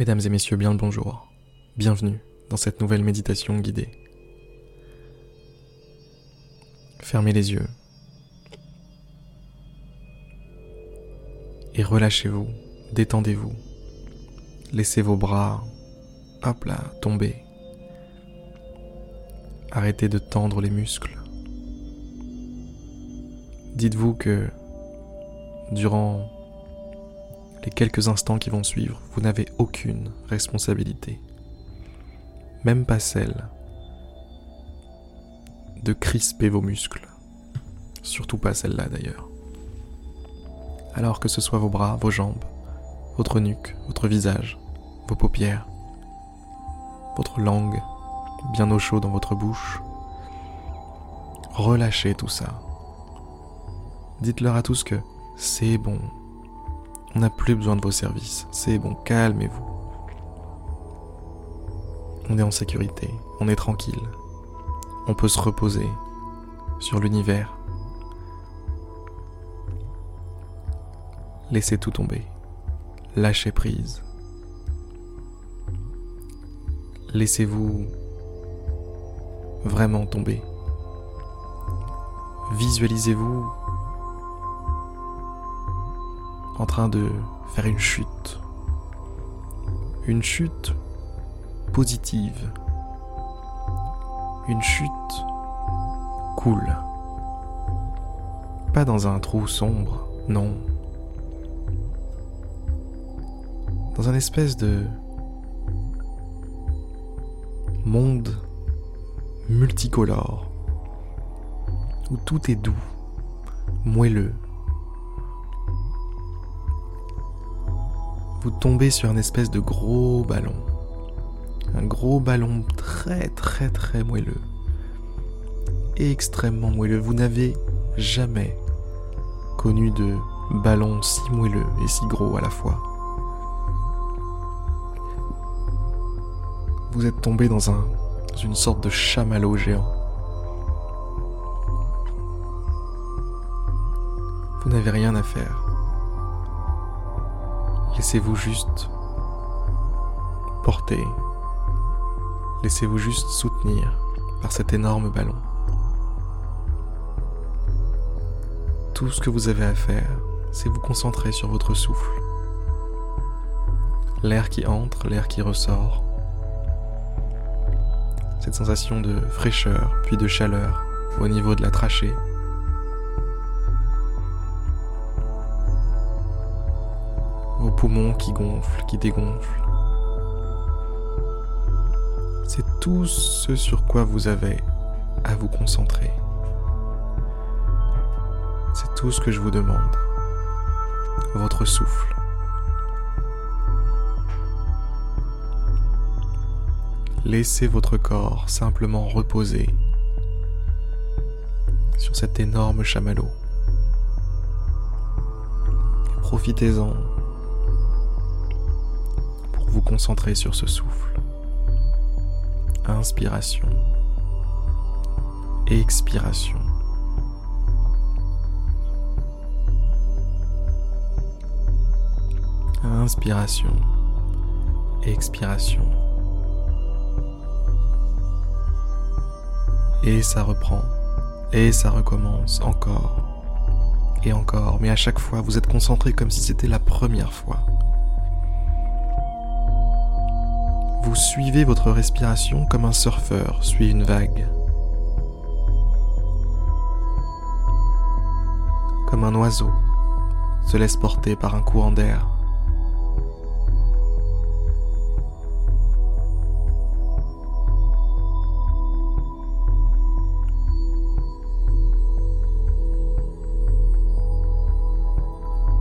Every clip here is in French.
Mesdames et messieurs, bien le bonjour. Bienvenue dans cette nouvelle méditation guidée. Fermez les yeux et relâchez-vous, détendez-vous. Laissez vos bras, hop là, tomber. Arrêtez de tendre les muscles. Dites-vous que durant les quelques instants qui vont suivre, vous n'avez aucune responsabilité, même pas celle de crisper vos muscles, surtout pas celle-là d'ailleurs. Alors que ce soit vos bras, vos jambes, votre nuque, votre visage, vos paupières, votre langue bien au chaud dans votre bouche, relâchez tout ça. Dites-leur à tous que c'est bon, on n'a plus besoin de vos services. C'est bon, calmez-vous. On est en sécurité, on est tranquille. On peut se reposer sur l'univers. Laissez tout tomber. Lâchez prise. Laissez-vous vraiment tomber. Visualisez-vous en train de faire une chute. Une chute positive. Une chute cool. Pas dans un trou sombre, non. Dans un espèce de monde multicolore où tout est doux, moelleux, vous tombez sur un espèce de gros ballon. Un gros ballon très très très moelleux. Extrêmement moelleux. Vous n'avez jamais connu de ballon si moelleux et si gros à la fois. Vous êtes tombé dans, un, dans une sorte de chamallow géant. Vous n'avez rien à faire. Laissez-vous juste porter. Laissez-vous juste soutenir par cet énorme ballon. Tout ce que vous avez à faire, c'est vous concentrer sur votre souffle. L'air qui entre, l'air qui ressort. Cette sensation de fraîcheur puis de chaleur au niveau de la trachée poumons qui gonflent, qui dégonflent. C'est tout ce sur quoi vous avez à vous concentrer. C'est tout ce que je vous demande. Votre souffle. Laissez votre corps simplement reposer sur cet énorme chamallow. Profitez-en vous concentrer sur ce souffle. Inspiration. Expiration. Inspiration. Expiration. Et ça reprend. Et ça recommence encore. Et encore. Mais à chaque fois, vous êtes concentré comme si c'était la première fois. Vous suivez votre respiration comme un surfeur suit une vague. Comme un oiseau se laisse porter par un courant d'air.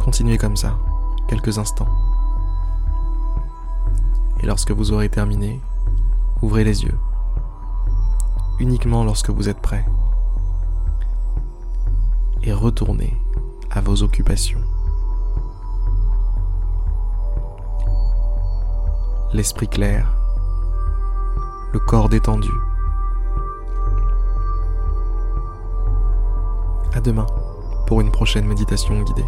Continuez comme ça, quelques instants. Et lorsque vous aurez terminé, ouvrez les yeux. Uniquement lorsque vous êtes prêt. Et retournez à vos occupations. L'esprit clair, le corps détendu. À demain pour une prochaine méditation guidée.